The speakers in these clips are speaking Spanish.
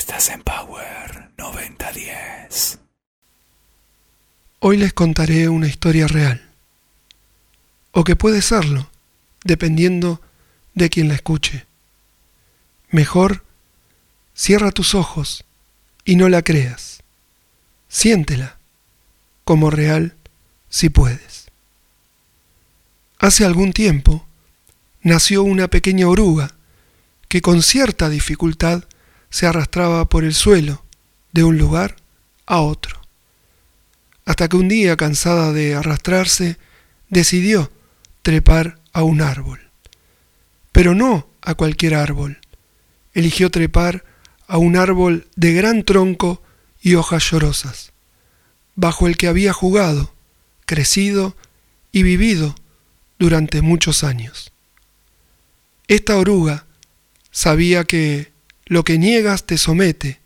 Estás en Power 9010. Hoy les contaré una historia real. O que puede serlo, dependiendo de quien la escuche. Mejor, cierra tus ojos y no la creas. Siéntela como real si puedes. Hace algún tiempo nació una pequeña oruga que con cierta dificultad se arrastraba por el suelo de un lugar a otro. Hasta que un día, cansada de arrastrarse, decidió trepar a un árbol. Pero no a cualquier árbol. Eligió trepar a un árbol de gran tronco y hojas llorosas, bajo el que había jugado, crecido y vivido durante muchos años. Esta oruga sabía que lo que niegas te somete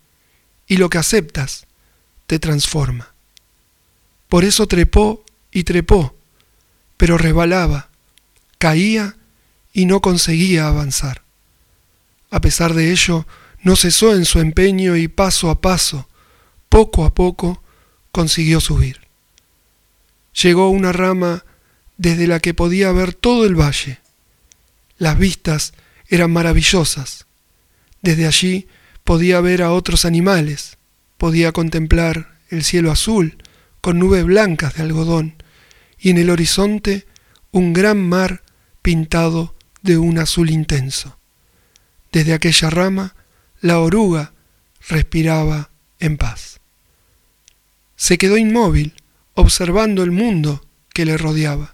y lo que aceptas te transforma. Por eso trepó y trepó, pero resbalaba, caía y no conseguía avanzar. A pesar de ello, no cesó en su empeño y paso a paso, poco a poco, consiguió subir. Llegó a una rama desde la que podía ver todo el valle. Las vistas eran maravillosas. Desde allí podía ver a otros animales, podía contemplar el cielo azul con nubes blancas de algodón y en el horizonte un gran mar pintado de un azul intenso. Desde aquella rama la oruga respiraba en paz. Se quedó inmóvil, observando el mundo que le rodeaba,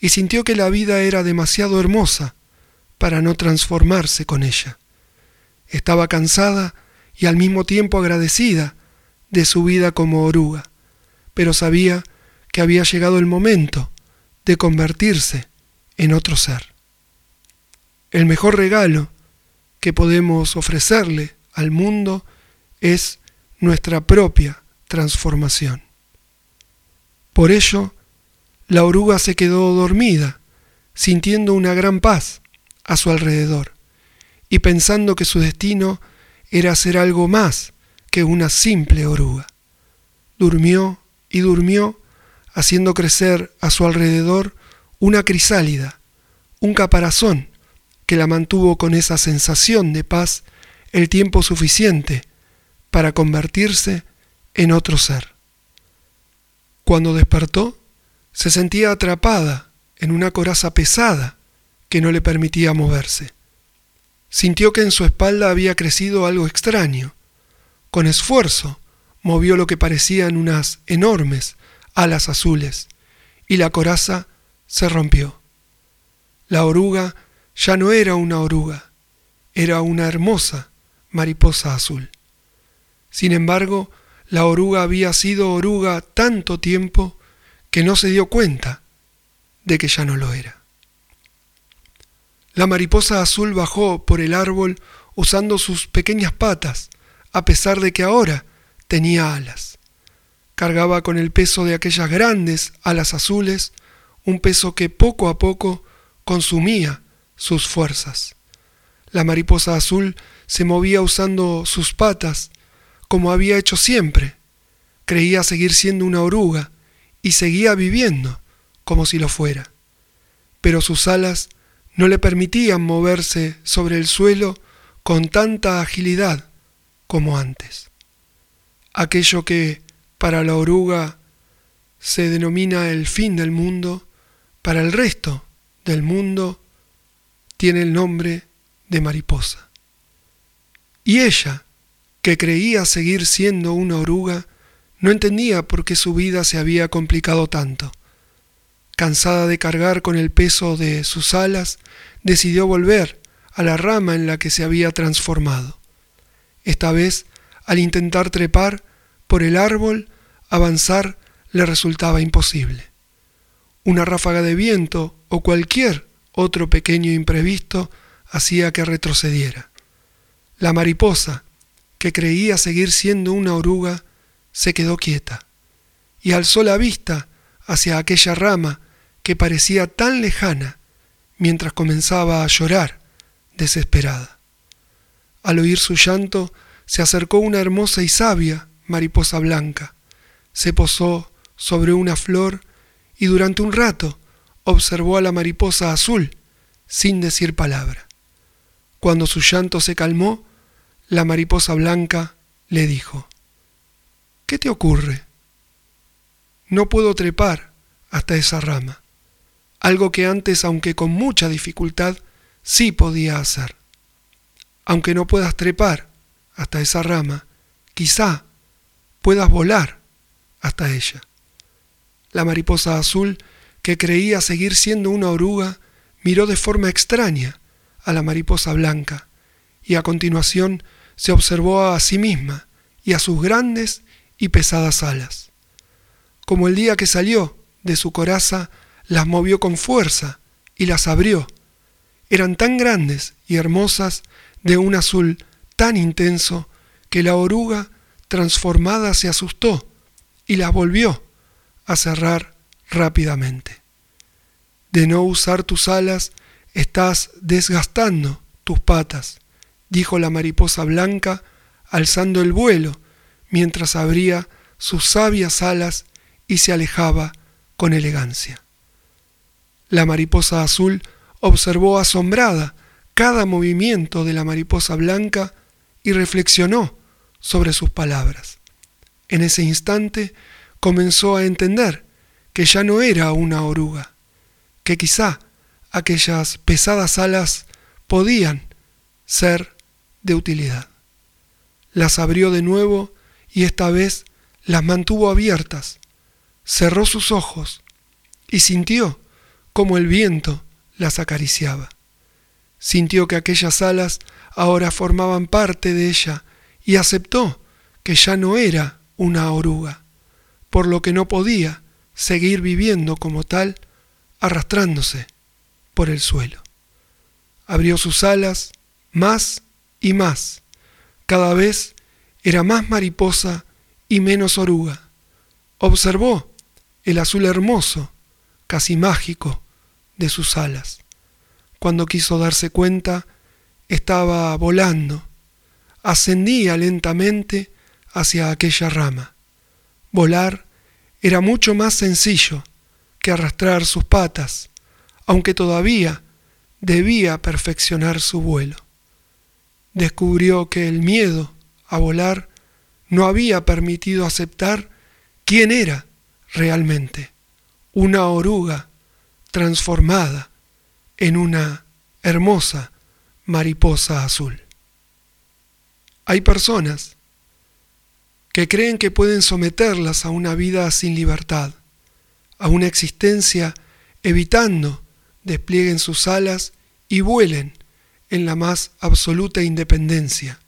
y sintió que la vida era demasiado hermosa para no transformarse con ella. Estaba cansada y al mismo tiempo agradecida de su vida como oruga, pero sabía que había llegado el momento de convertirse en otro ser. El mejor regalo que podemos ofrecerle al mundo es nuestra propia transformación. Por ello, la oruga se quedó dormida, sintiendo una gran paz a su alrededor y pensando que su destino era ser algo más que una simple oruga. Durmió y durmió, haciendo crecer a su alrededor una crisálida, un caparazón que la mantuvo con esa sensación de paz el tiempo suficiente para convertirse en otro ser. Cuando despertó, se sentía atrapada en una coraza pesada que no le permitía moverse. Sintió que en su espalda había crecido algo extraño. Con esfuerzo movió lo que parecían unas enormes alas azules, y la coraza se rompió. La oruga ya no era una oruga, era una hermosa mariposa azul. Sin embargo, la oruga había sido oruga tanto tiempo que no se dio cuenta de que ya no lo era. La mariposa azul bajó por el árbol usando sus pequeñas patas, a pesar de que ahora tenía alas. Cargaba con el peso de aquellas grandes alas azules, un peso que poco a poco consumía sus fuerzas. La mariposa azul se movía usando sus patas, como había hecho siempre. Creía seguir siendo una oruga y seguía viviendo como si lo fuera. Pero sus alas no le permitían moverse sobre el suelo con tanta agilidad como antes. Aquello que para la oruga se denomina el fin del mundo, para el resto del mundo tiene el nombre de mariposa. Y ella, que creía seguir siendo una oruga, no entendía por qué su vida se había complicado tanto. Cansada de cargar con el peso de sus alas, decidió volver a la rama en la que se había transformado. Esta vez, al intentar trepar por el árbol, avanzar le resultaba imposible. Una ráfaga de viento o cualquier otro pequeño imprevisto hacía que retrocediera. La mariposa, que creía seguir siendo una oruga, se quedó quieta y alzó la vista hacia aquella rama parecía tan lejana mientras comenzaba a llorar desesperada. Al oír su llanto, se acercó una hermosa y sabia mariposa blanca, se posó sobre una flor y durante un rato observó a la mariposa azul sin decir palabra. Cuando su llanto se calmó, la mariposa blanca le dijo, ¿Qué te ocurre? No puedo trepar hasta esa rama, algo que antes, aunque con mucha dificultad, sí podía hacer. Aunque no puedas trepar hasta esa rama, quizá puedas volar hasta ella. La mariposa azul, que creía seguir siendo una oruga, miró de forma extraña a la mariposa blanca y a continuación se observó a sí misma y a sus grandes y pesadas alas. Como el día que salió de su coraza, las movió con fuerza y las abrió. Eran tan grandes y hermosas de un azul tan intenso que la oruga transformada se asustó y las volvió a cerrar rápidamente. De no usar tus alas, estás desgastando tus patas, dijo la mariposa blanca, alzando el vuelo, mientras abría sus sabias alas y se alejaba con elegancia. La mariposa azul observó asombrada cada movimiento de la mariposa blanca y reflexionó sobre sus palabras. En ese instante comenzó a entender que ya no era una oruga, que quizá aquellas pesadas alas podían ser de utilidad. Las abrió de nuevo y esta vez las mantuvo abiertas. Cerró sus ojos y sintió como el viento las acariciaba. Sintió que aquellas alas ahora formaban parte de ella y aceptó que ya no era una oruga, por lo que no podía seguir viviendo como tal, arrastrándose por el suelo. Abrió sus alas más y más. Cada vez era más mariposa y menos oruga. Observó el azul hermoso, casi mágico, de sus alas. Cuando quiso darse cuenta, estaba volando. Ascendía lentamente hacia aquella rama. Volar era mucho más sencillo que arrastrar sus patas, aunque todavía debía perfeccionar su vuelo. Descubrió que el miedo a volar no había permitido aceptar quién era realmente, una oruga transformada en una hermosa mariposa azul. Hay personas que creen que pueden someterlas a una vida sin libertad, a una existencia evitando desplieguen sus alas y vuelen en la más absoluta independencia,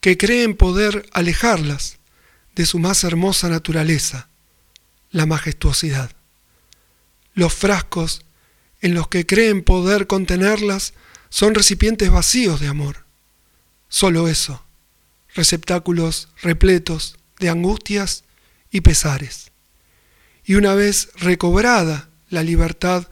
que creen poder alejarlas de su más hermosa naturaleza, la majestuosidad. Los frascos en los que creen poder contenerlas son recipientes vacíos de amor. Solo eso, receptáculos repletos de angustias y pesares. Y una vez recobrada la libertad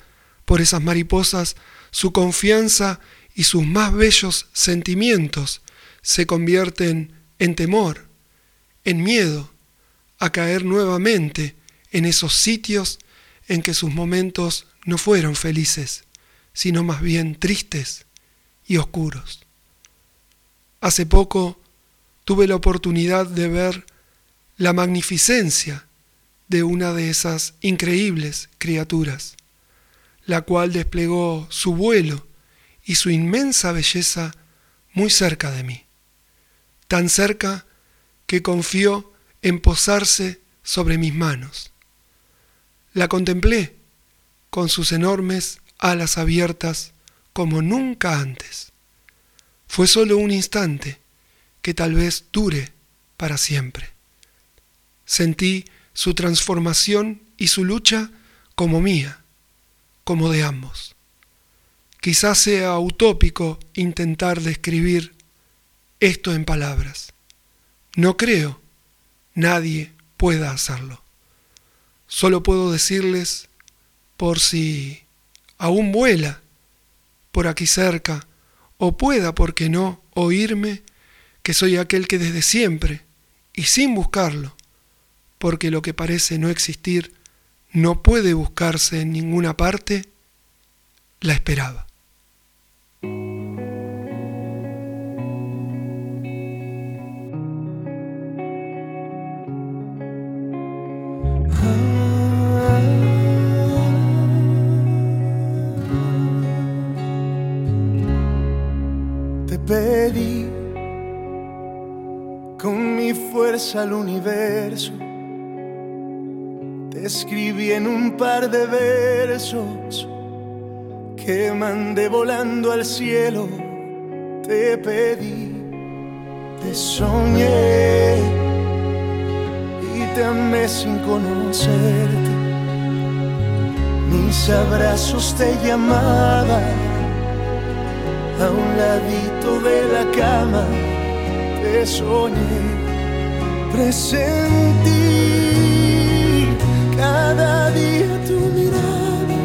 por esas mariposas, su confianza y sus más bellos sentimientos se convierten en temor, en miedo, a caer nuevamente en esos sitios en que sus momentos no fueron felices, sino más bien tristes y oscuros. Hace poco tuve la oportunidad de ver la magnificencia de una de esas increíbles criaturas, la cual desplegó su vuelo y su inmensa belleza muy cerca de mí, tan cerca que confió en posarse sobre mis manos. La contemplé con sus enormes alas abiertas como nunca antes. Fue solo un instante que tal vez dure para siempre. Sentí su transformación y su lucha como mía, como de ambos. Quizás sea utópico intentar describir esto en palabras. No creo nadie pueda hacerlo. Solo puedo decirles, por si aún vuela por aquí cerca, o pueda, por qué no, oírme, que soy aquel que desde siempre, y sin buscarlo, porque lo que parece no existir no puede buscarse en ninguna parte, la esperaba. Pedí con mi fuerza al universo. Te escribí en un par de versos que mandé volando al cielo. Te pedí, te soñé y te amé sin conocerte. Mis abrazos te llamaban a un ladito de la cama te soñé, presentí cada día tu mirada,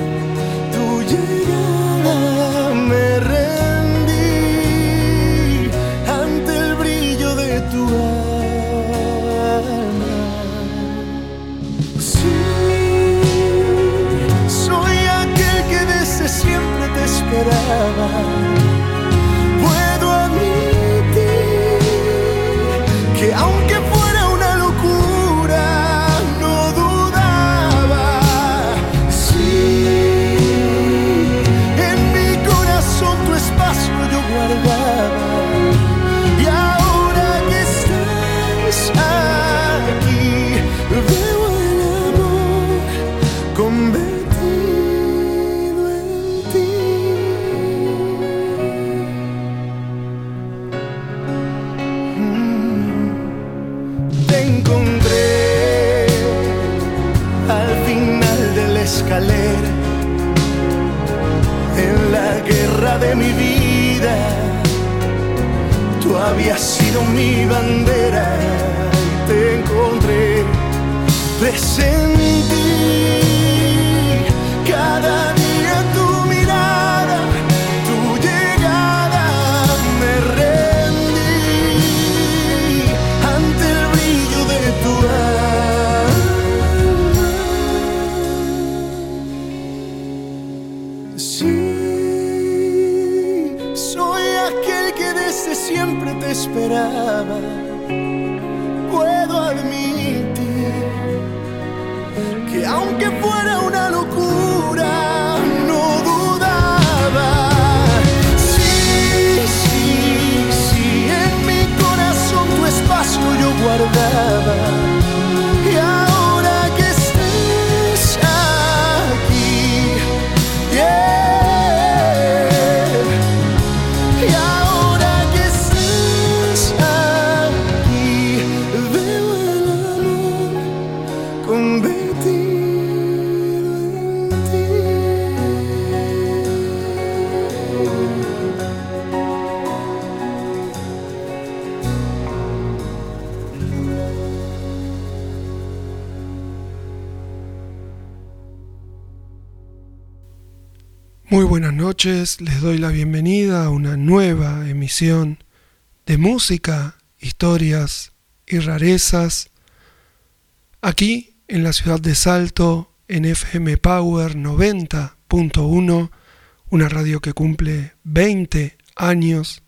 tu llegada, me rendí ante el brillo de tu alma. Sí, soy aquel que desde siempre te esperaba. De mi vida. Tú habías sido mi bandera y te encontré. Presentí cada día noches, les doy la bienvenida a una nueva emisión de música, historias y rarezas, aquí en la ciudad de Salto, en FM Power 90.1, una radio que cumple 20 años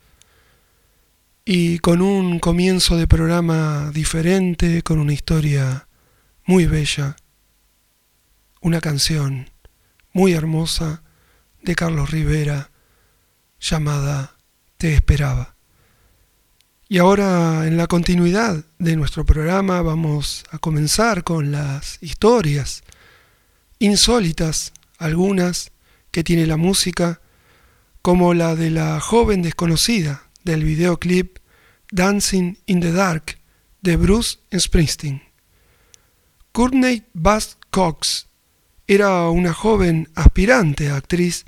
y con un comienzo de programa diferente, con una historia muy bella, una canción muy hermosa de Carlos Rivera llamada Te esperaba. Y ahora en la continuidad de nuestro programa vamos a comenzar con las historias insólitas, algunas que tiene la música, como la de la joven desconocida del videoclip Dancing in the Dark de Bruce Springsteen. Courtney Bass Cox era una joven aspirante a actriz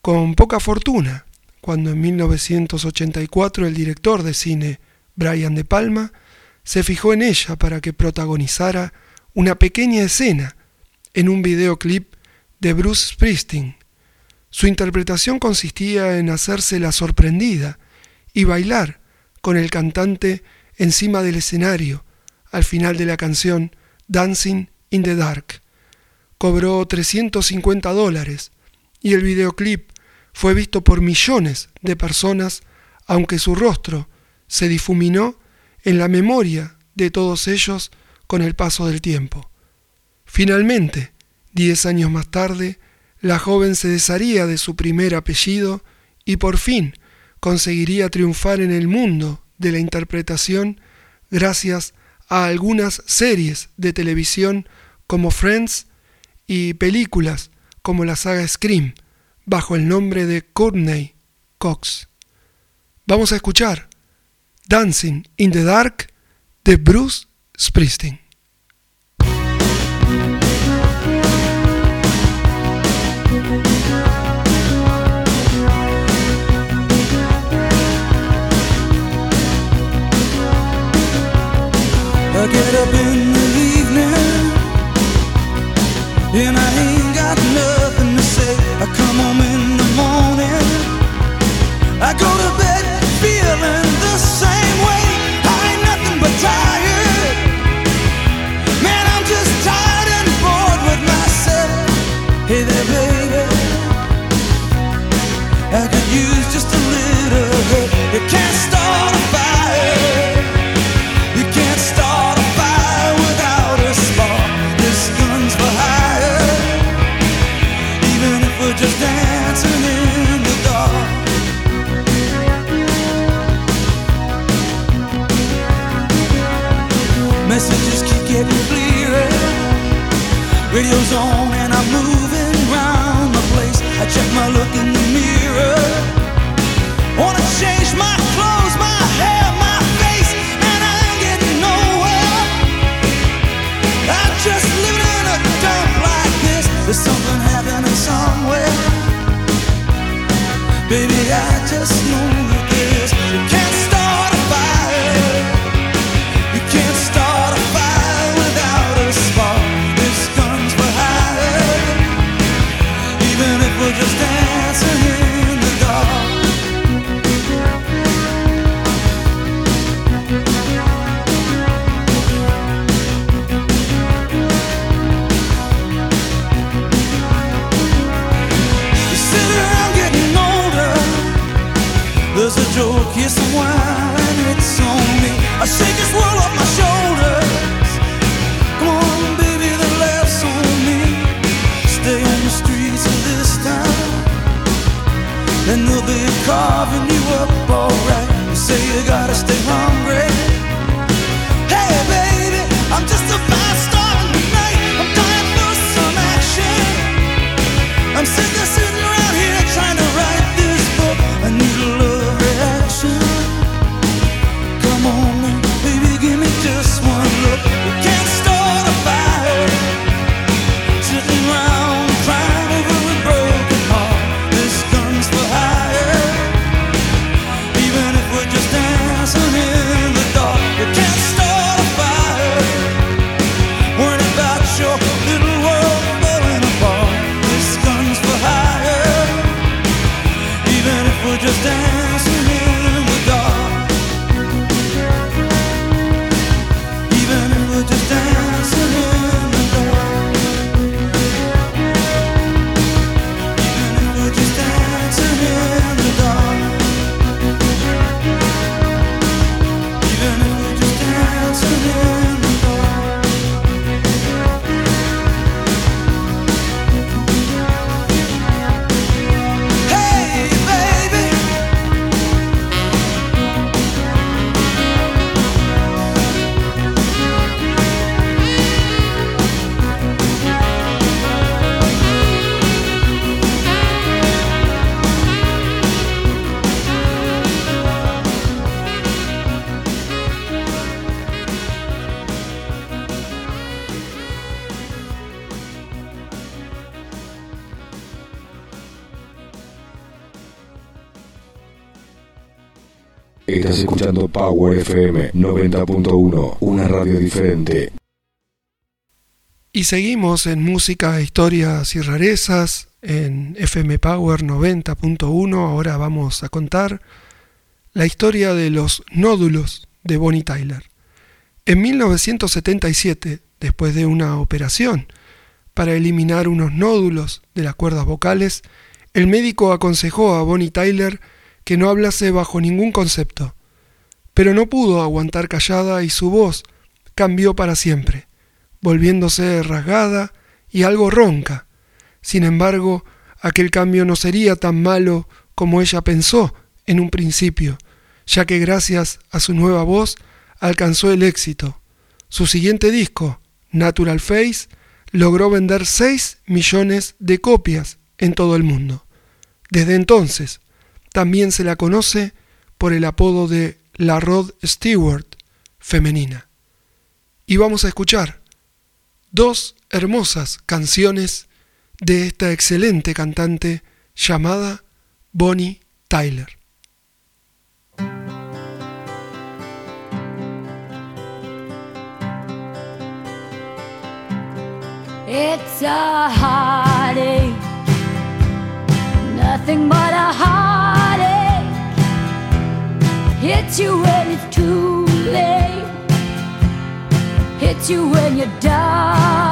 con poca fortuna cuando en 1984 el director de cine Brian De Palma se fijó en ella para que protagonizara una pequeña escena en un videoclip de Bruce Springsteen. Su interpretación consistía en hacerse la sorprendida y bailar con el cantante encima del escenario al final de la canción Dancing in the Dark cobró 350 dólares y el videoclip fue visto por millones de personas, aunque su rostro se difuminó en la memoria de todos ellos con el paso del tiempo. Finalmente, diez años más tarde, la joven se desharía de su primer apellido y por fin conseguiría triunfar en el mundo de la interpretación gracias a algunas series de televisión como Friends y películas como la saga Scream, bajo el nombre de Courtney Cox. Vamos a escuchar Dancing in the Dark de Bruce Springsteen. And I ain't got nothing to say. I come home in the morning. I go to bed feeling the same way. I ain't nothing but tired. Man, I'm just tired and bored with myself. Hey there, baby. I could use just a little help You can't radio's on FM 90.1, una radio diferente. Y seguimos en música, historias y rarezas en FM Power 90.1. Ahora vamos a contar la historia de los nódulos de Bonnie Tyler. En 1977, después de una operación para eliminar unos nódulos de las cuerdas vocales, el médico aconsejó a Bonnie Tyler que no hablase bajo ningún concepto, pero no pudo aguantar callada y su voz cambió para siempre, volviéndose rasgada y algo ronca. Sin embargo, aquel cambio no sería tan malo como ella pensó en un principio, ya que gracias a su nueva voz alcanzó el éxito. Su siguiente disco, Natural Face, logró vender 6 millones de copias en todo el mundo. Desde entonces, también se la conoce por el apodo de la Rod Stewart femenina. Y vamos a escuchar dos hermosas canciones de esta excelente cantante llamada Bonnie Tyler. It's a heartache, nothing but a heartache. Hits you when it's too late, hits you when you're down.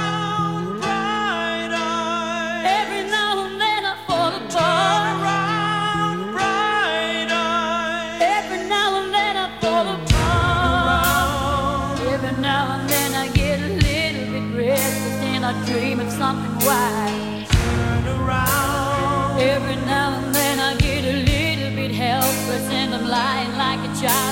Child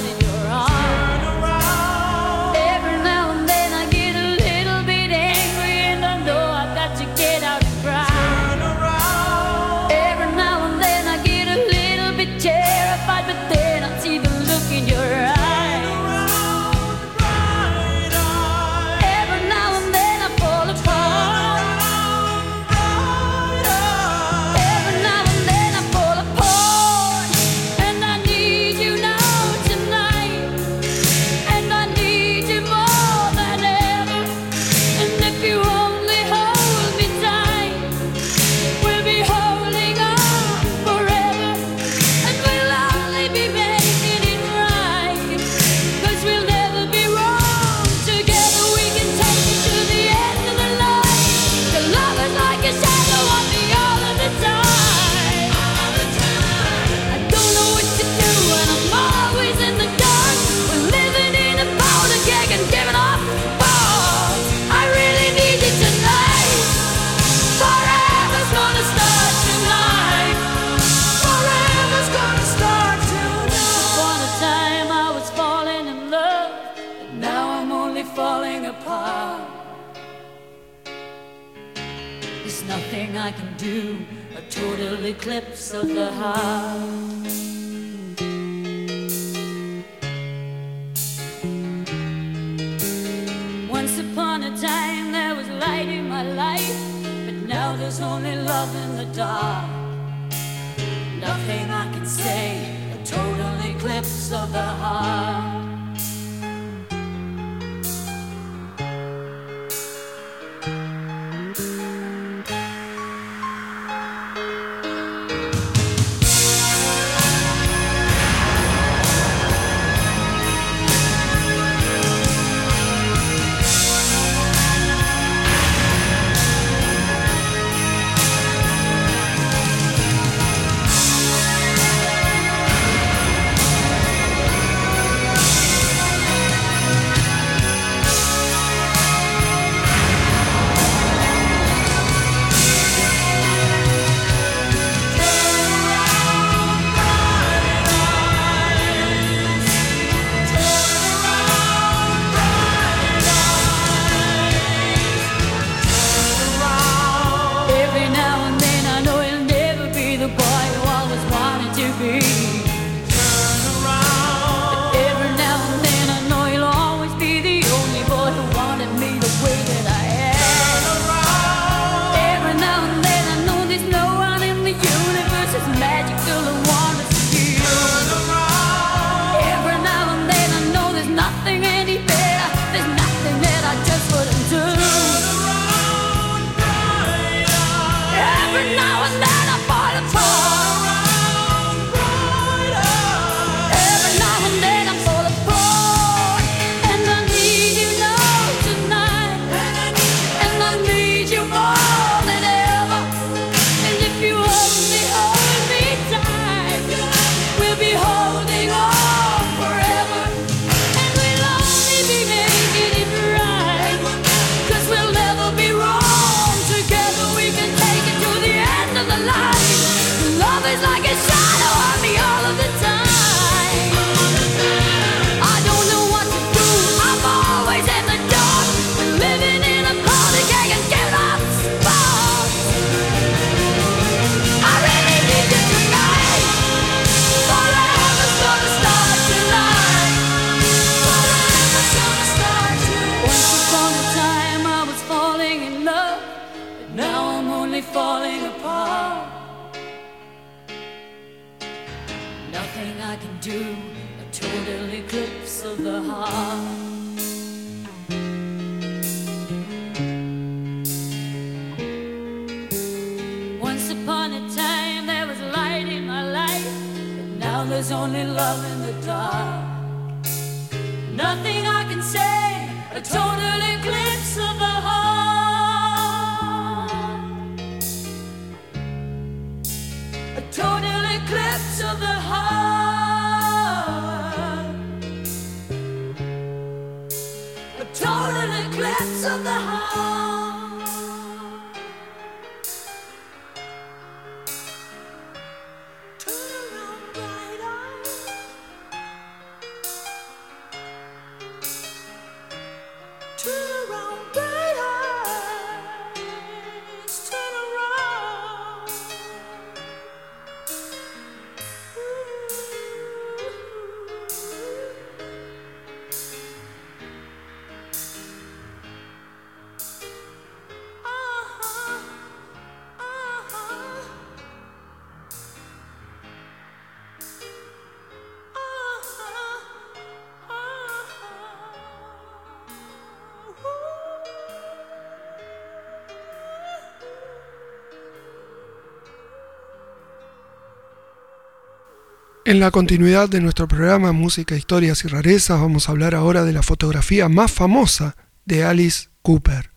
En la continuidad de nuestro programa Música, Historias y Rarezas vamos a hablar ahora de la fotografía más famosa de Alice Cooper.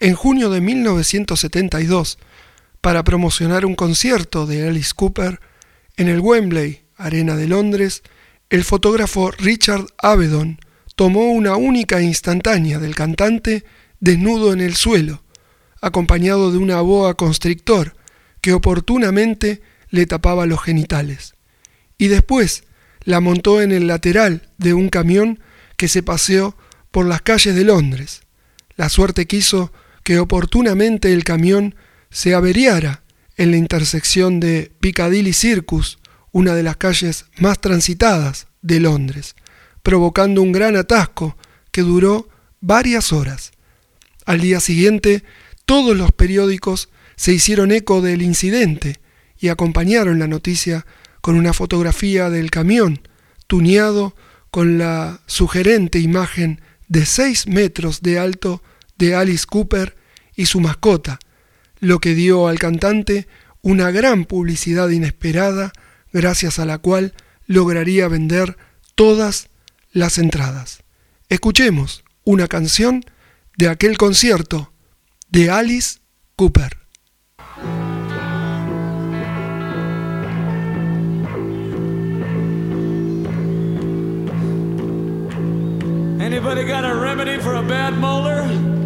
En junio de 1972, para promocionar un concierto de Alice Cooper en el Wembley, Arena de Londres, el fotógrafo Richard Avedon tomó una única instantánea del cantante desnudo en el suelo, acompañado de una boa constrictor que oportunamente le tapaba los genitales y después la montó en el lateral de un camión que se paseó por las calles de Londres. La suerte quiso que oportunamente el camión se averiara en la intersección de Piccadilly Circus, una de las calles más transitadas de Londres, provocando un gran atasco que duró varias horas. Al día siguiente, todos los periódicos se hicieron eco del incidente y acompañaron la noticia con una fotografía del camión, tuneado con la sugerente imagen de 6 metros de alto de Alice Cooper y su mascota, lo que dio al cantante una gran publicidad inesperada, gracias a la cual lograría vender todas las entradas. Escuchemos una canción de aquel concierto de Alice Cooper. Anybody got a remedy for a bad molar?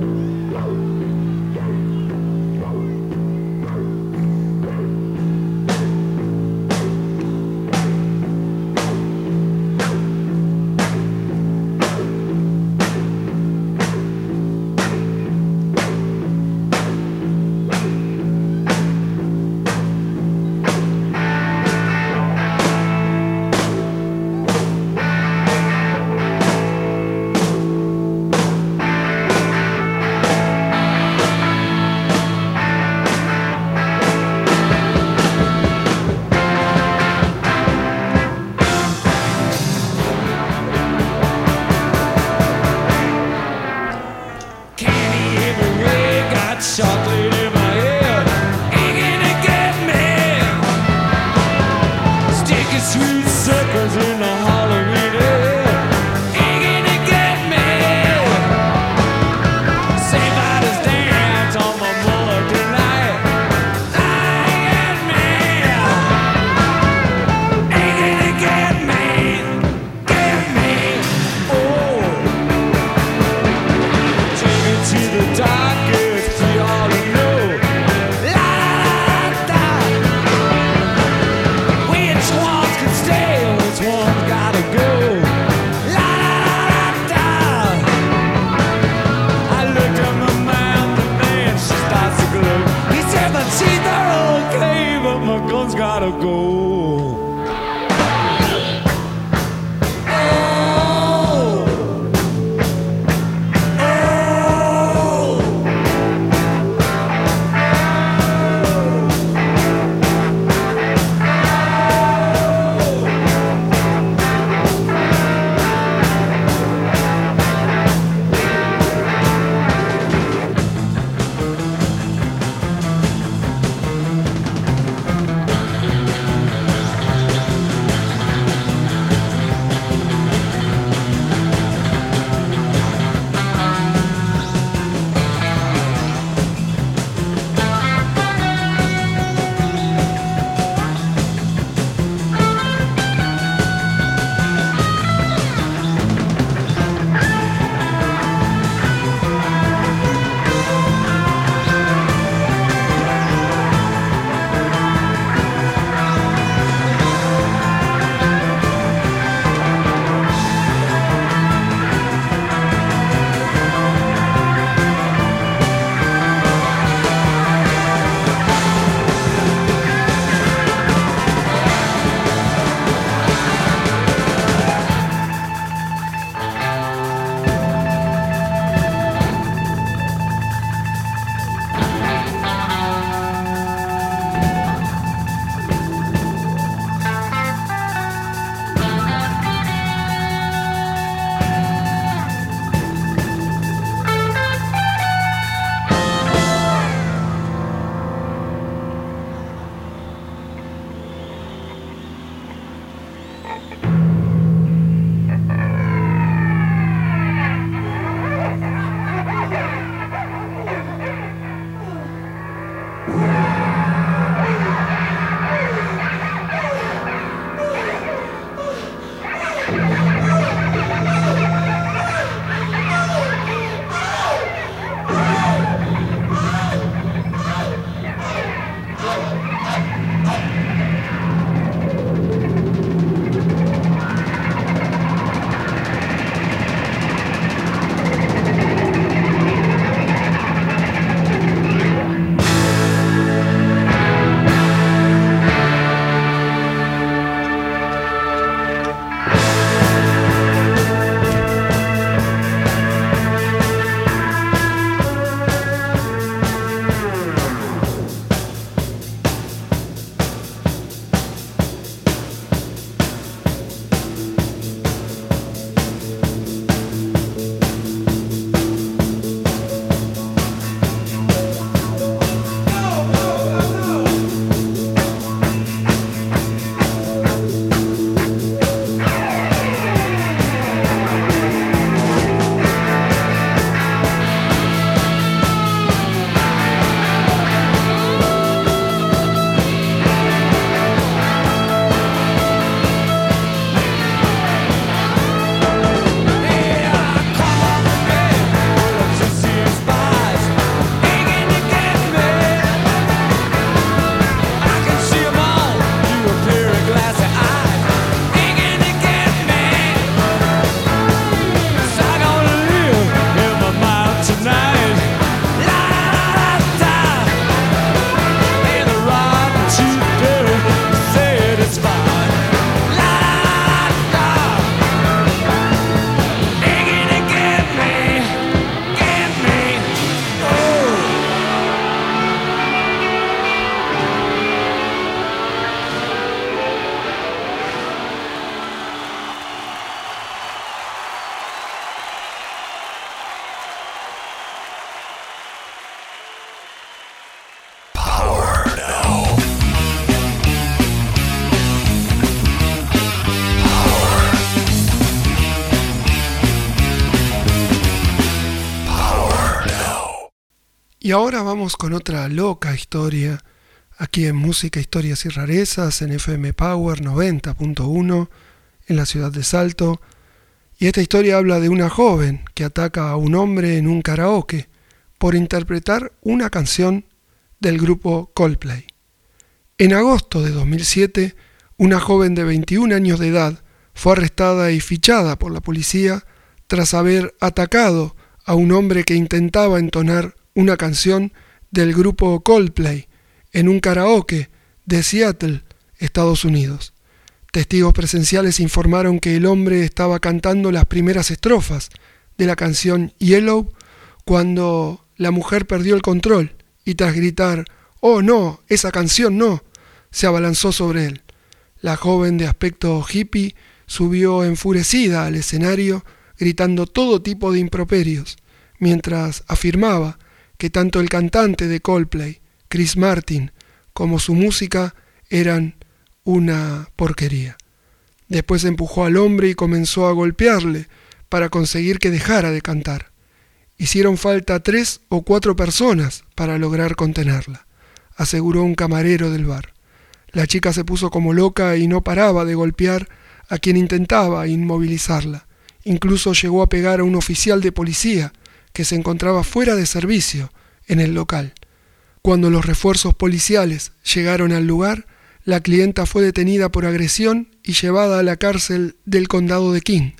Y ahora vamos con otra loca historia, aquí en Música, Historias y Rarezas, en FM Power 90.1, en la ciudad de Salto. Y esta historia habla de una joven que ataca a un hombre en un karaoke por interpretar una canción del grupo Coldplay. En agosto de 2007, una joven de 21 años de edad fue arrestada y fichada por la policía tras haber atacado a un hombre que intentaba entonar una canción del grupo Coldplay en un karaoke de Seattle, Estados Unidos. Testigos presenciales informaron que el hombre estaba cantando las primeras estrofas de la canción Yellow cuando la mujer perdió el control y tras gritar, Oh no, esa canción no, se abalanzó sobre él. La joven de aspecto hippie subió enfurecida al escenario gritando todo tipo de improperios, mientras afirmaba que tanto el cantante de Coldplay, Chris Martin, como su música eran una porquería. Después empujó al hombre y comenzó a golpearle para conseguir que dejara de cantar. Hicieron falta tres o cuatro personas para lograr contenerla, aseguró un camarero del bar. La chica se puso como loca y no paraba de golpear a quien intentaba inmovilizarla. Incluso llegó a pegar a un oficial de policía que se encontraba fuera de servicio en el local. Cuando los refuerzos policiales llegaron al lugar, la clienta fue detenida por agresión y llevada a la cárcel del condado de King.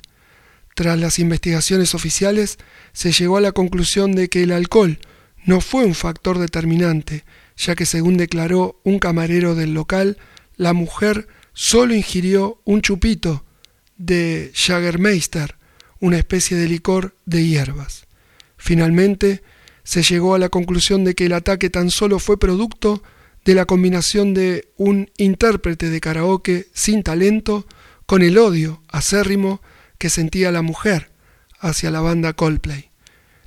Tras las investigaciones oficiales, se llegó a la conclusión de que el alcohol no fue un factor determinante, ya que según declaró un camarero del local, la mujer solo ingirió un chupito de Jagermeister, una especie de licor de hierbas. Finalmente, se llegó a la conclusión de que el ataque tan solo fue producto de la combinación de un intérprete de karaoke sin talento con el odio acérrimo que sentía la mujer hacia la banda Coldplay.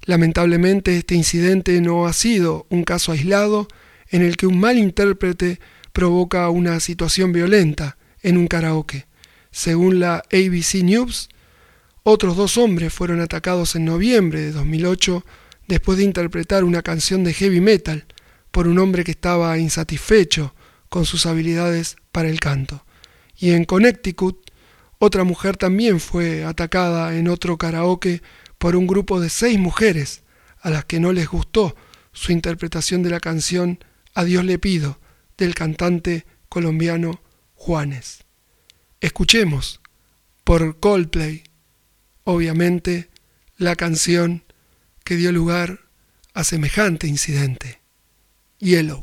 Lamentablemente este incidente no ha sido un caso aislado en el que un mal intérprete provoca una situación violenta en un karaoke, Según la ABC News, otros dos hombres fueron atacados en noviembre de 2008 después de interpretar una canción de heavy metal por un hombre que estaba insatisfecho con sus habilidades para el canto. Y en Connecticut, otra mujer también fue atacada en otro karaoke por un grupo de seis mujeres a las que no les gustó su interpretación de la canción A Dios le pido del cantante colombiano Juanes. Escuchemos por Coldplay, obviamente, la canción que dio lugar a semejante incidente, Yellow.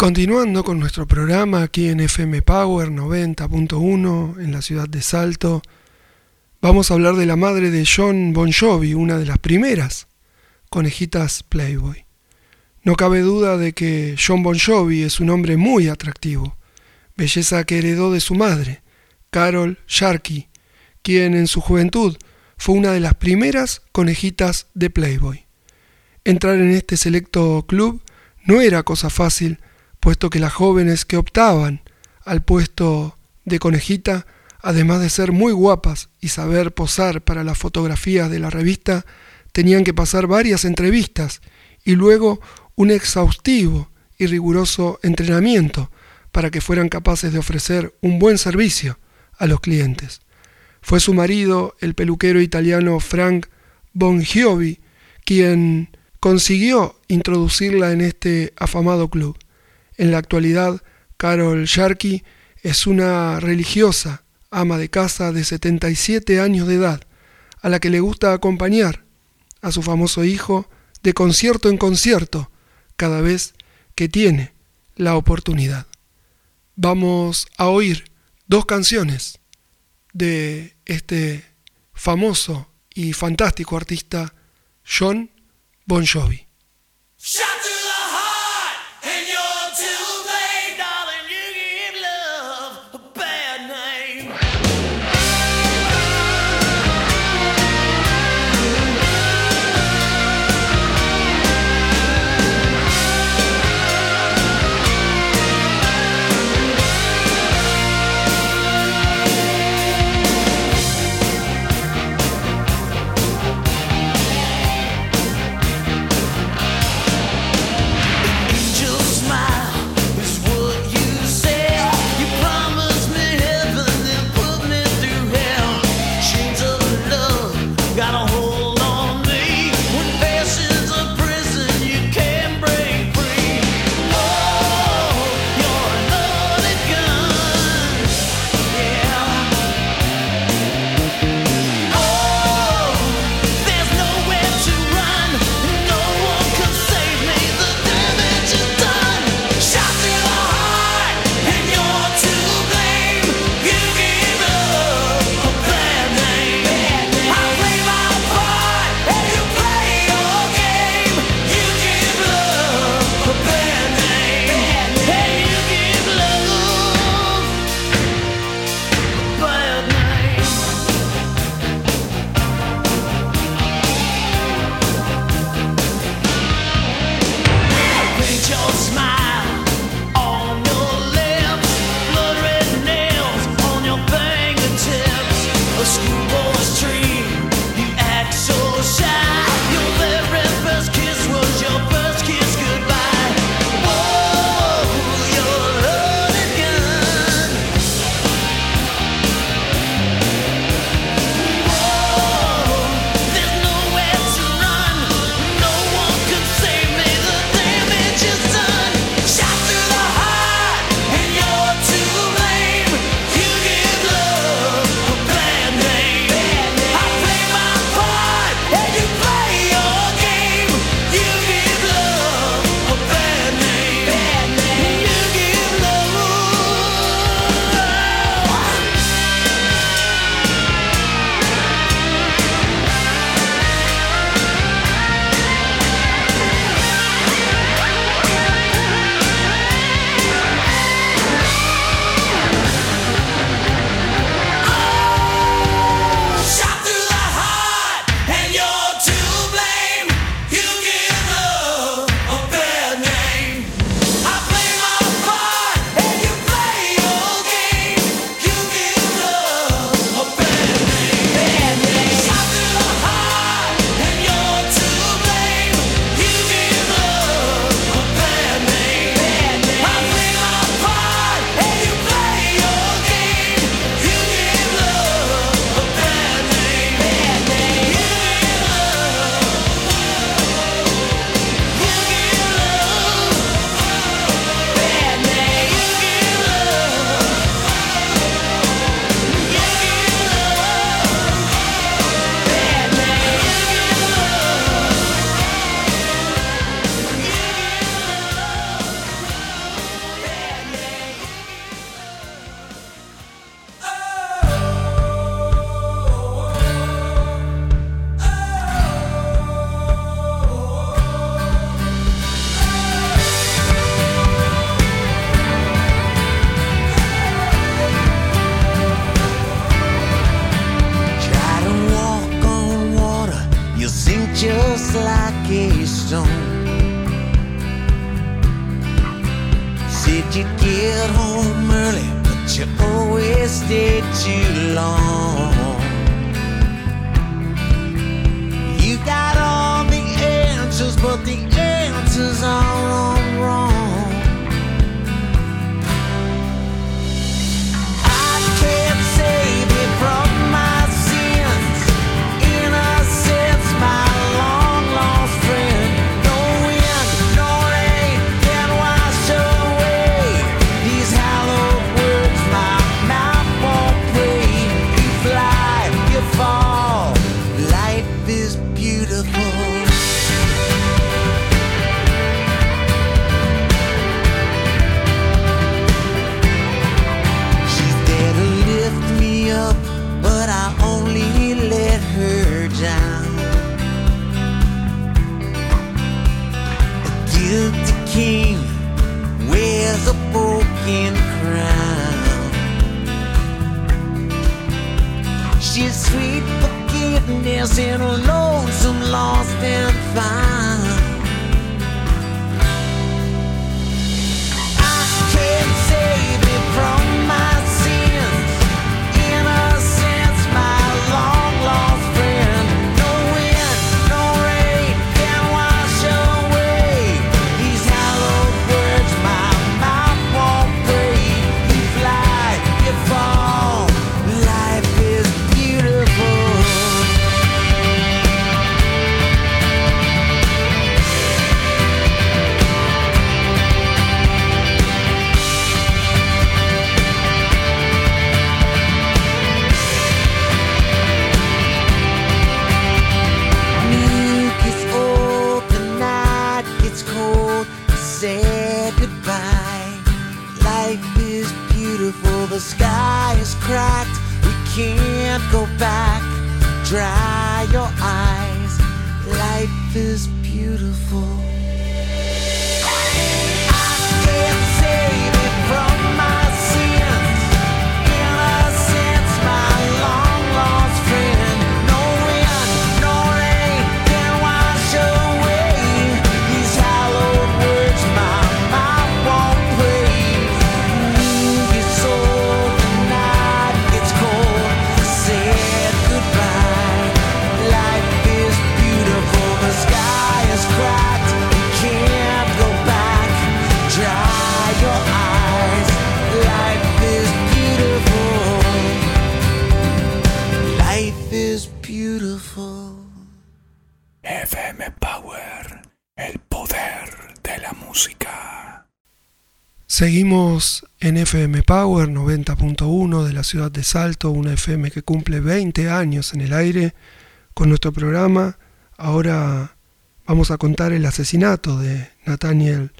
Continuando con nuestro programa aquí en FM Power 90.1 en la ciudad de Salto, vamos a hablar de la madre de John Bon Jovi, una de las primeras conejitas Playboy. No cabe duda de que John Bon Jovi es un hombre muy atractivo, belleza que heredó de su madre, Carol Sharkey, quien en su juventud fue una de las primeras conejitas de Playboy. Entrar en este selecto club no era cosa fácil, puesto que las jóvenes que optaban al puesto de conejita, además de ser muy guapas y saber posar para las fotografías de la revista, tenían que pasar varias entrevistas y luego un exhaustivo y riguroso entrenamiento para que fueran capaces de ofrecer un buen servicio a los clientes. Fue su marido, el peluquero italiano Frank Bongiovi, quien consiguió introducirla en este afamado club. En la actualidad, Carol Sharkey es una religiosa ama de casa de 77 años de edad, a la que le gusta acompañar a su famoso hijo de concierto en concierto cada vez que tiene la oportunidad. Vamos a oír dos canciones de este famoso y fantástico artista John Bon Jovi. But the answers are wrong. Seguimos en FM Power 90.1 de la ciudad de Salto, una FM que cumple 20 años en el aire con nuestro programa. Ahora vamos a contar el asesinato de Nathaniel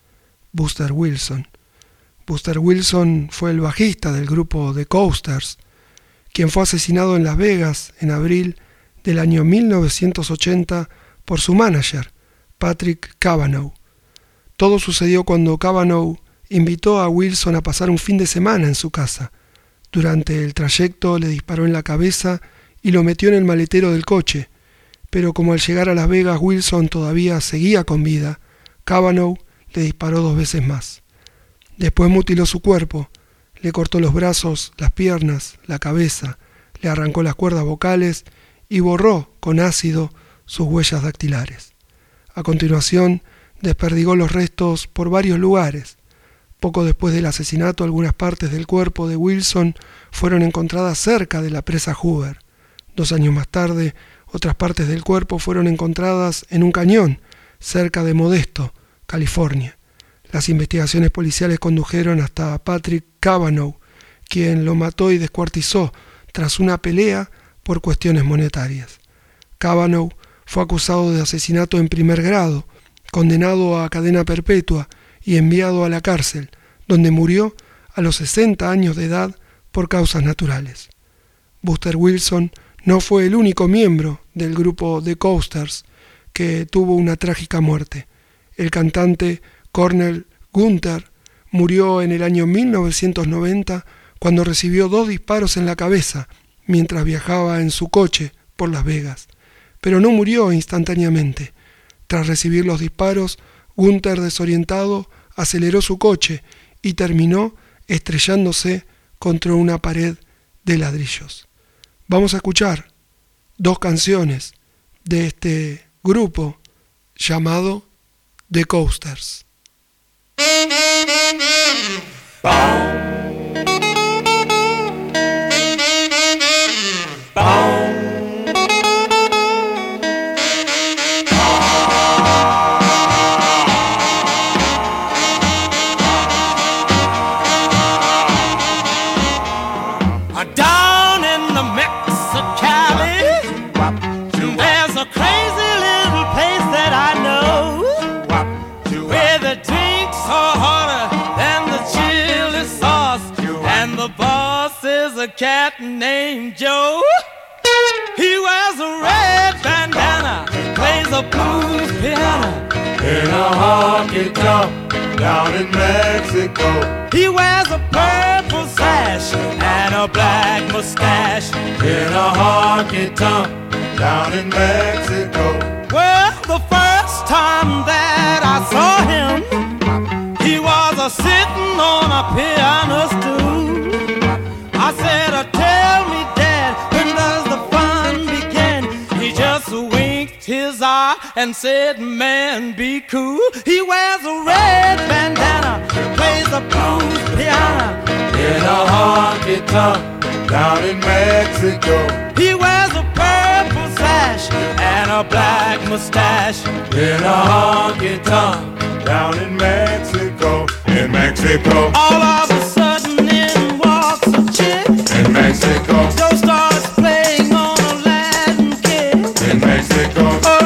Buster Wilson. Buster Wilson fue el bajista del grupo The Coasters, quien fue asesinado en Las Vegas en abril del año 1980 por su manager, Patrick Cavanaugh. Todo sucedió cuando Cavanaugh invitó a Wilson a pasar un fin de semana en su casa. Durante el trayecto le disparó en la cabeza y lo metió en el maletero del coche, pero como al llegar a Las Vegas Wilson todavía seguía con vida, Cavanaugh le disparó dos veces más. Después mutiló su cuerpo, le cortó los brazos, las piernas, la cabeza, le arrancó las cuerdas vocales y borró con ácido sus huellas dactilares. A continuación, desperdigó los restos por varios lugares. Poco después del asesinato, algunas partes del cuerpo de Wilson fueron encontradas cerca de la presa Hoover. Dos años más tarde, otras partes del cuerpo fueron encontradas en un cañón cerca de Modesto, California. Las investigaciones policiales condujeron hasta Patrick Cavanaugh, quien lo mató y descuartizó tras una pelea por cuestiones monetarias. Cavanaugh fue acusado de asesinato en primer grado, condenado a cadena perpetua y enviado a la cárcel, donde murió a los 60 años de edad por causas naturales. Buster Wilson no fue el único miembro del grupo The Coasters que tuvo una trágica muerte. El cantante Cornel Gunther murió en el año 1990 cuando recibió dos disparos en la cabeza mientras viajaba en su coche por Las Vegas, pero no murió instantáneamente. Tras recibir los disparos, Gunther, desorientado, aceleró su coche y terminó estrellándose contra una pared de ladrillos. Vamos a escuchar dos canciones de este grupo llamado The Coasters. a cat named Joe. He wears a red bandana, plays a blues piano. In a honky tonk down in Mexico. He wears a purple sash and a black mustache. In a honky tonk down in Mexico. Well, the first time that I saw him, he was a sitting on a piano stool and said, Man, be cool. He wears a red bandana, plays a blues piano in a honky tonk down in Mexico. He wears a purple sash and a black mustache in a honky tonk down in Mexico. In Mexico, all of us. Mexico. Those stars playing on Aladdin Kid. In Mexico. Oh.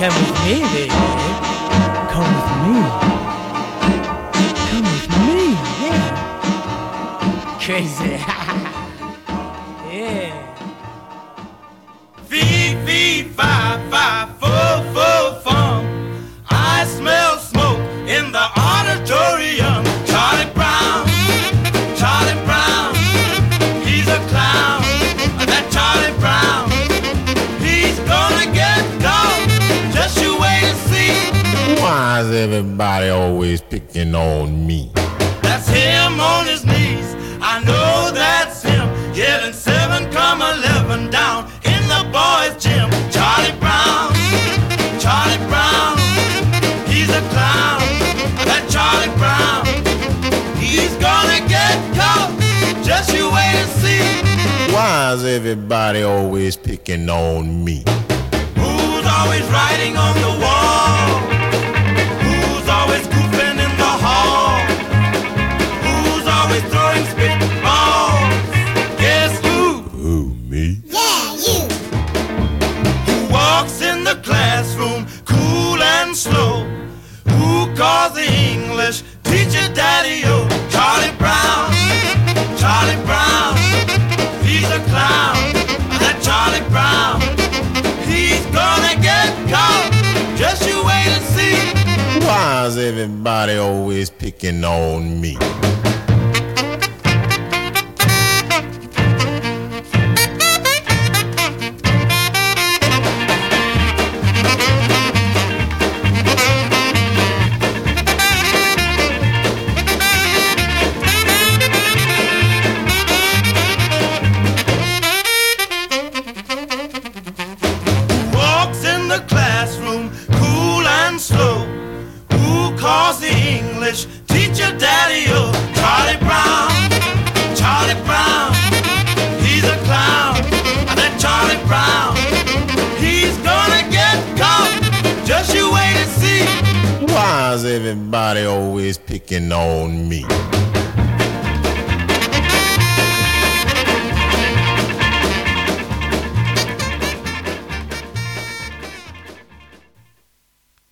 come with me, baby.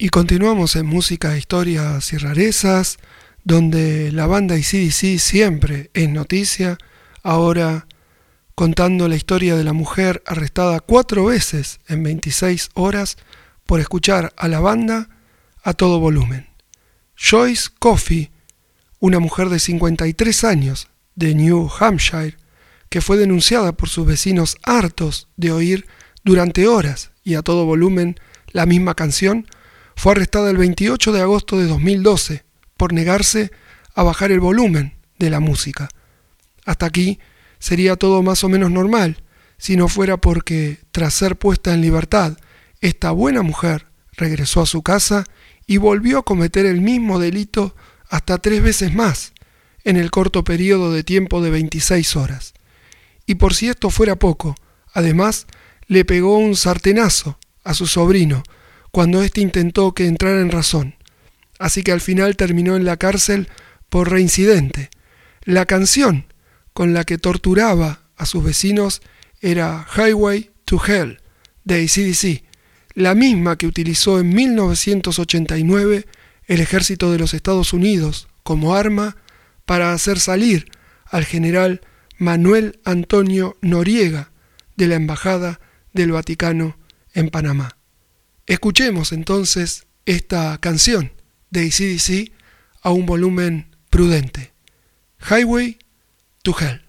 Y continuamos en música, historias y rarezas, donde la banda ICDC siempre es noticia, ahora contando la historia de la mujer arrestada cuatro veces en 26 horas por escuchar a la banda a todo volumen. Joyce Coffey, una mujer de 53 años de New Hampshire, que fue denunciada por sus vecinos hartos de oír durante horas y a todo volumen la misma canción, fue arrestada el 28 de agosto de 2012 por negarse a bajar el volumen de la música. Hasta aquí sería todo más o menos normal, si no fuera porque, tras ser puesta en libertad, esta buena mujer regresó a su casa y volvió a cometer el mismo delito hasta tres veces más, en el corto periodo de tiempo de 26 horas. Y por si esto fuera poco, además le pegó un sartenazo a su sobrino cuando éste intentó que entrara en razón. Así que al final terminó en la cárcel por reincidente. La canción con la que torturaba a sus vecinos era Highway to Hell de ACDC, la misma que utilizó en 1989 el ejército de los Estados Unidos como arma para hacer salir al general Manuel Antonio Noriega de la Embajada del Vaticano en Panamá. Escuchemos entonces esta canción de ACDC a un volumen prudente. Highway to Hell.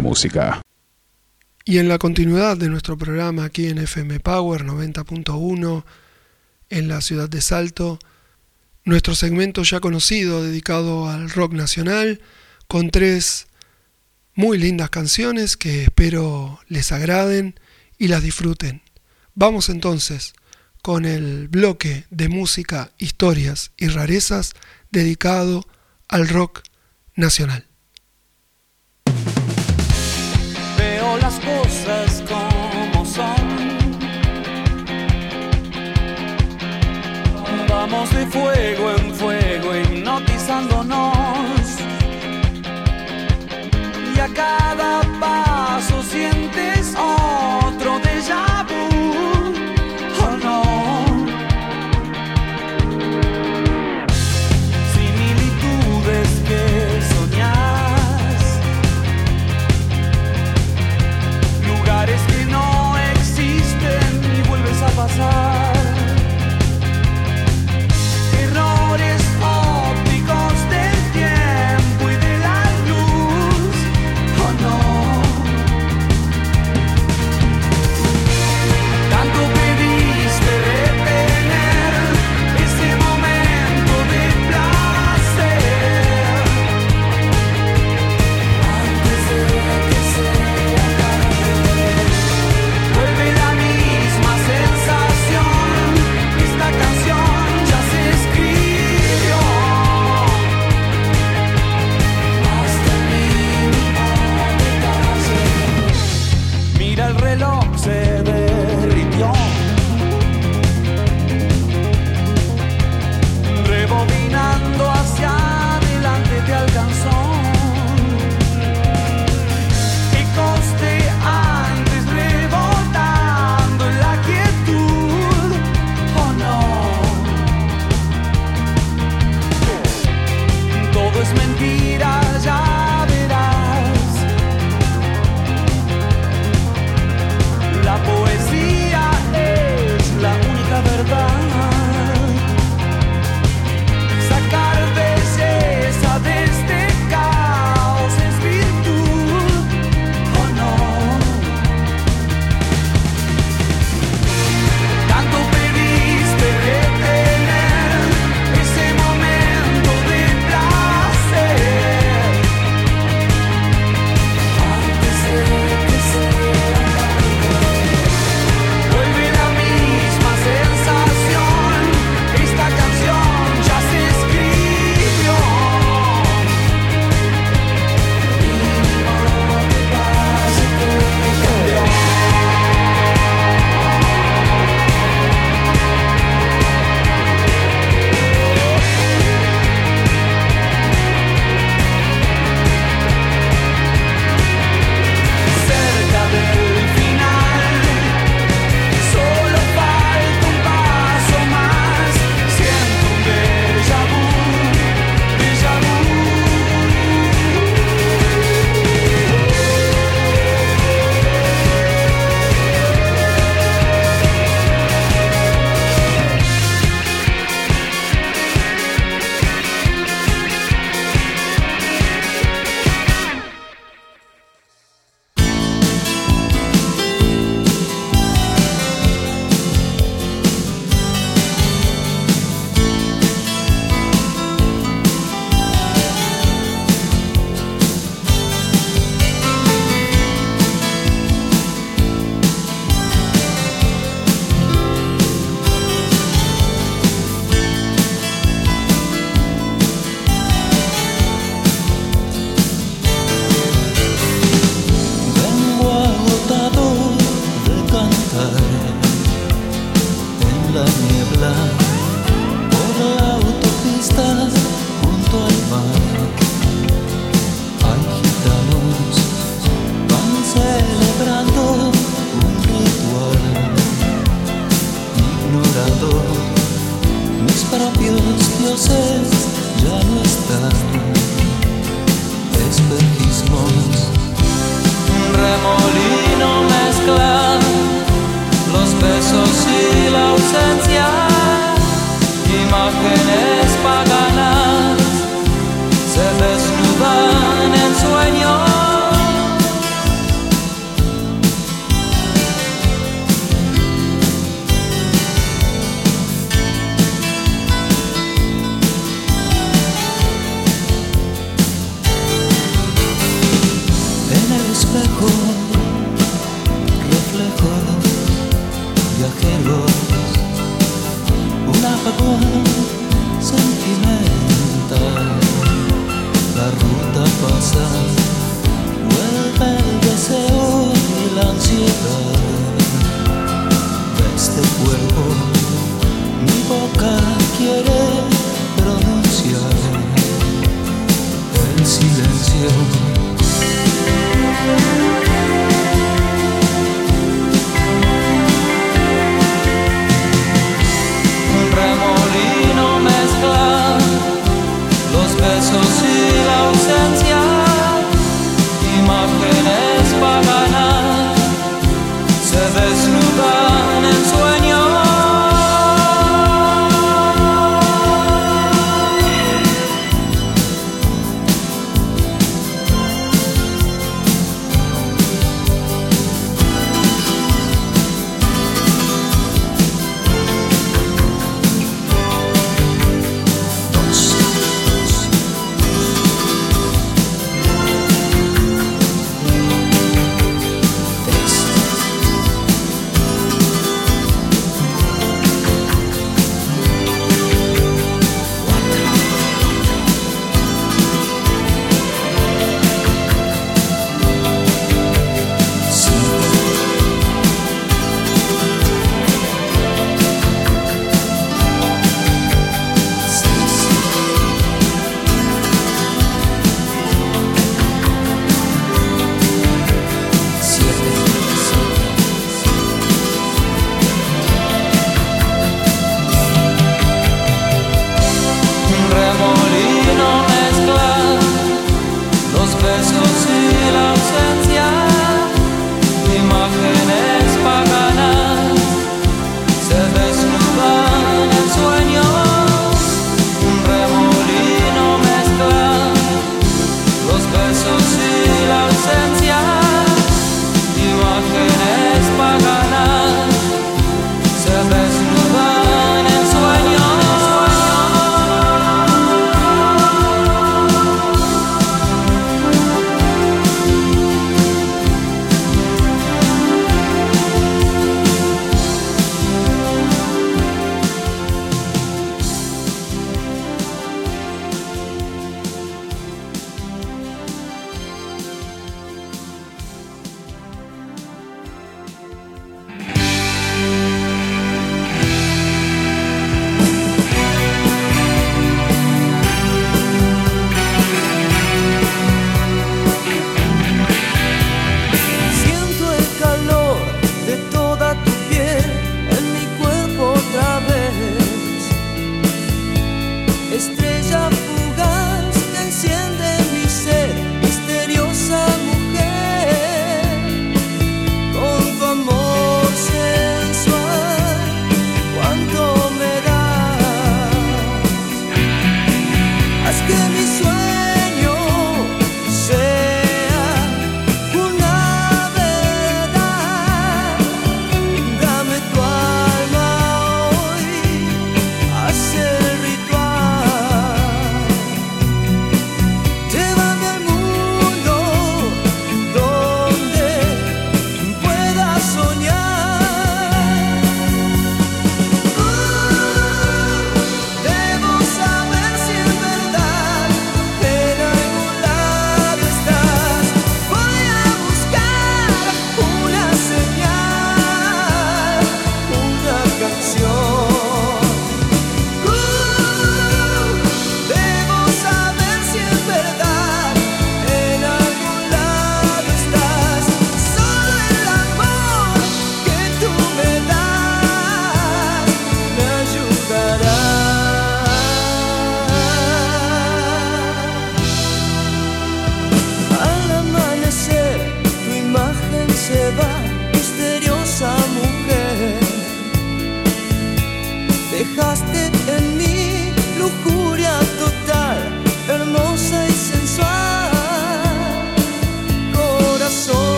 Música. Y en la continuidad de nuestro programa aquí en FM Power 90.1 en la ciudad de Salto, nuestro segmento ya conocido dedicado al rock nacional con tres muy lindas canciones que espero les agraden y las disfruten. Vamos entonces con el bloque de música, historias y rarezas dedicado al rock nacional. Las cosas como son. Vamos de fuego en fuego, hipnotizándonos. Y a cada paso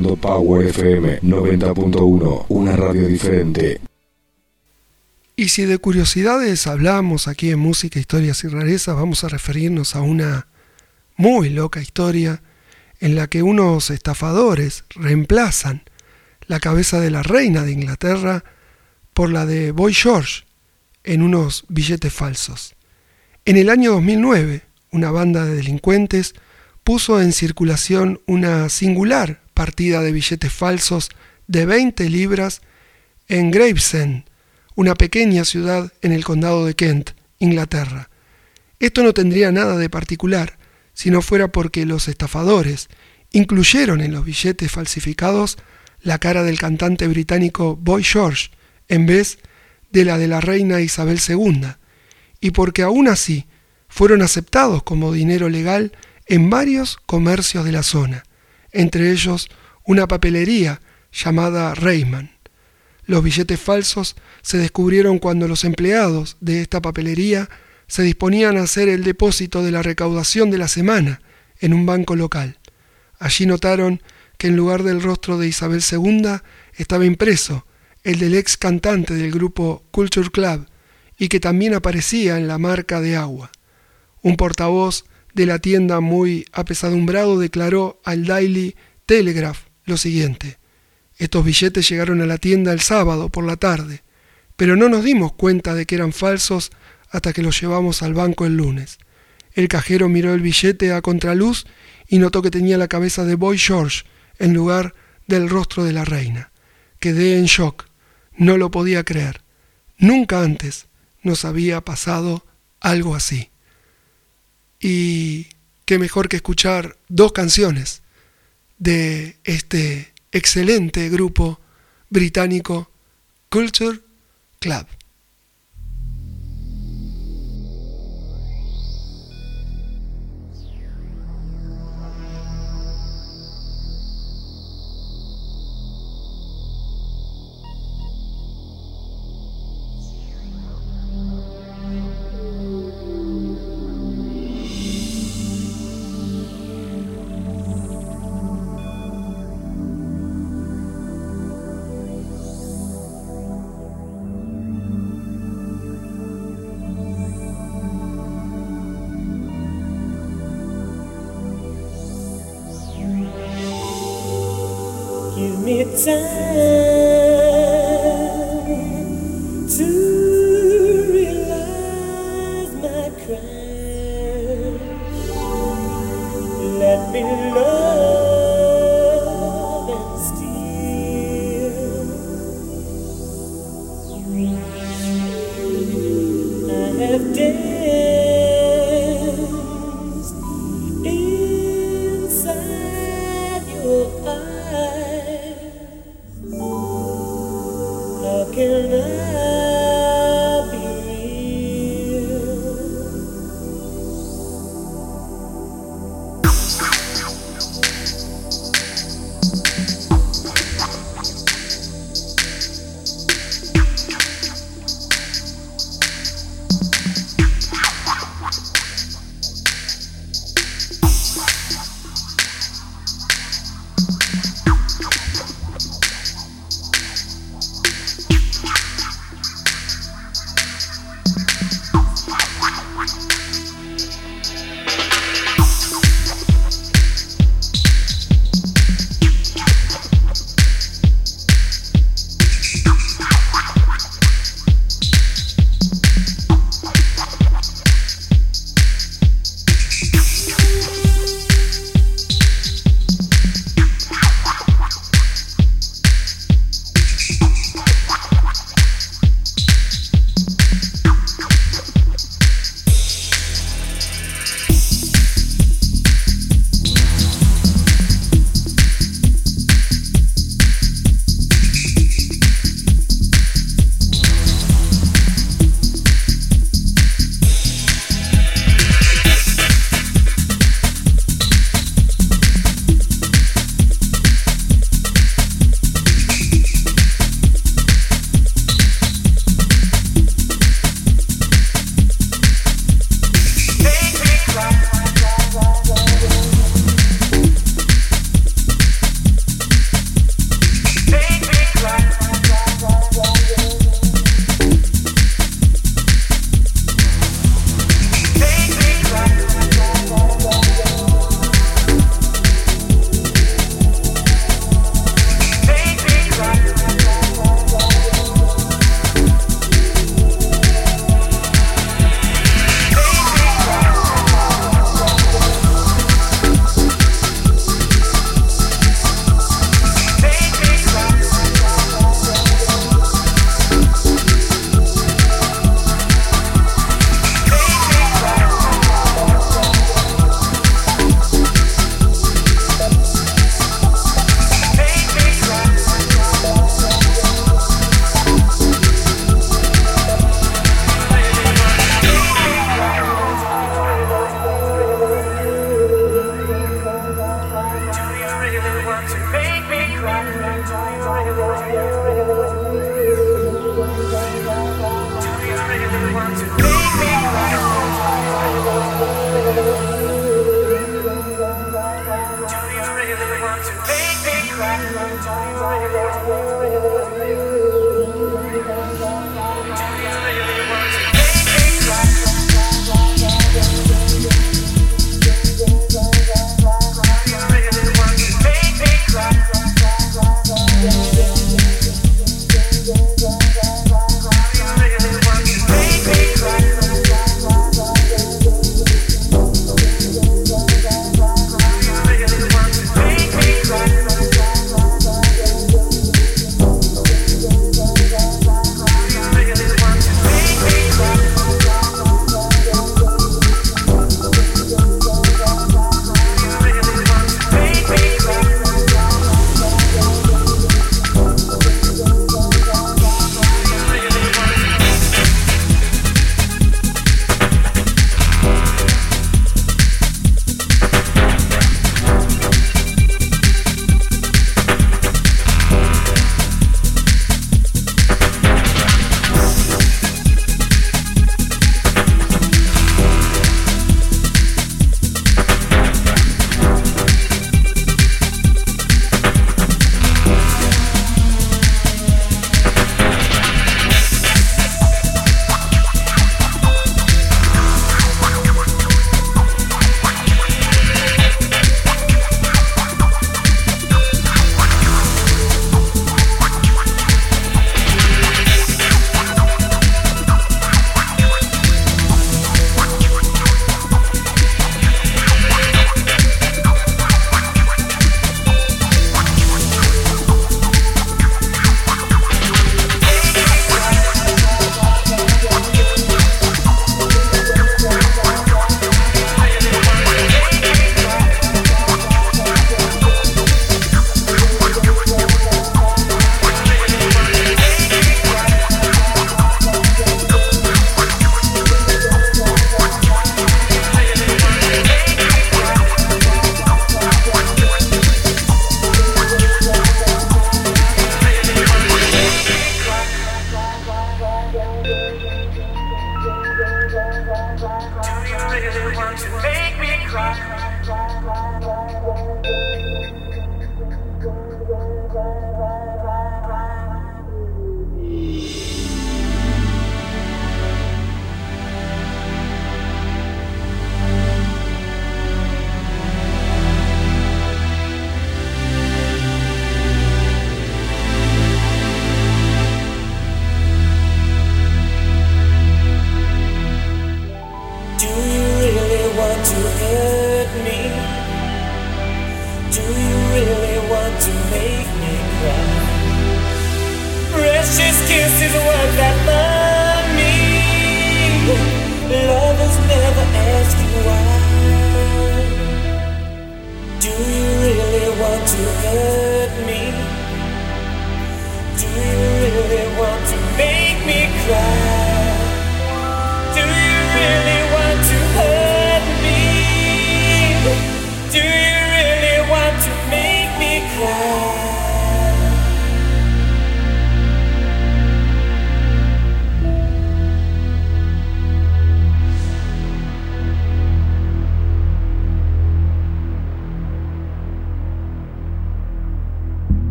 Power FM 90.1, una radio diferente. Y si de curiosidades hablamos aquí en Música, Historias y Rarezas, vamos a referirnos a una muy loca historia en la que unos estafadores reemplazan la cabeza de la reina de Inglaterra por la de Boy George en unos billetes falsos. En el año 2009, una banda de delincuentes puso en circulación una singular partida de billetes falsos de 20 libras en Gravesend, una pequeña ciudad en el condado de Kent, Inglaterra. Esto no tendría nada de particular si no fuera porque los estafadores incluyeron en los billetes falsificados la cara del cantante británico Boy George en vez de la de la reina Isabel II, y porque aún así fueron aceptados como dinero legal en varios comercios de la zona, entre ellos una papelería llamada Reyman. Los billetes falsos se descubrieron cuando los empleados de esta papelería se disponían a hacer el depósito de la recaudación de la semana en un banco local. Allí notaron que en lugar del rostro de Isabel II estaba impreso el del ex cantante del grupo Culture Club y que también aparecía en la marca de agua. Un portavoz de la tienda muy apesadumbrado declaró al Daily Telegraph lo siguiente. Estos billetes llegaron a la tienda el sábado por la tarde, pero no nos dimos cuenta de que eran falsos hasta que los llevamos al banco el lunes. El cajero miró el billete a contraluz y notó que tenía la cabeza de Boy George en lugar del rostro de la reina. Quedé en shock. No lo podía creer. Nunca antes nos había pasado algo así. Y qué mejor que escuchar dos canciones de este excelente grupo británico Culture Club.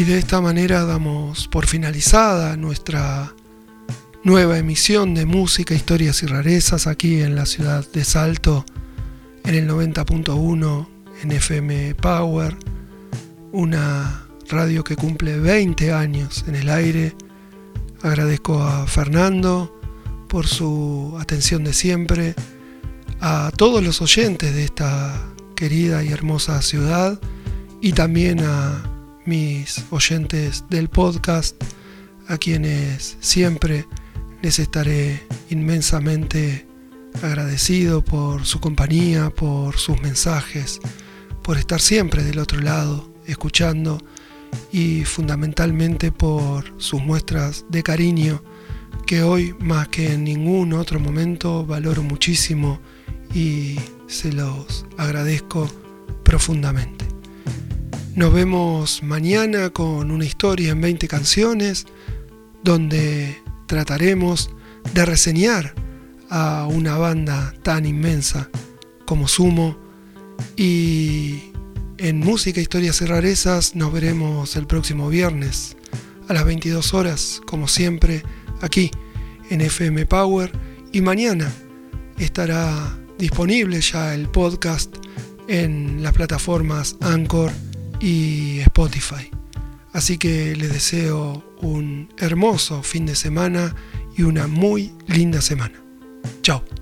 Y de esta manera damos por finalizada nuestra nueva emisión de música, historias y rarezas aquí en la ciudad de Salto, en el 90.1 en FM Power, una radio que cumple 20 años en el aire. Agradezco a Fernando por su atención de siempre, a todos los oyentes de esta querida y hermosa ciudad y también a mis oyentes del podcast, a quienes siempre les estaré inmensamente agradecido por su compañía, por sus mensajes, por estar siempre del otro lado, escuchando y fundamentalmente por sus muestras de cariño que hoy más que en ningún otro momento valoro muchísimo y se los agradezco profundamente. Nos vemos mañana con una historia en 20 canciones donde trataremos de reseñar a una banda tan inmensa como Sumo. Y en Música, Historias y Rarezas nos veremos el próximo viernes a las 22 horas, como siempre, aquí en FM Power. Y mañana estará disponible ya el podcast en las plataformas Anchor y Spotify. Así que les deseo un hermoso fin de semana y una muy linda semana. Chao.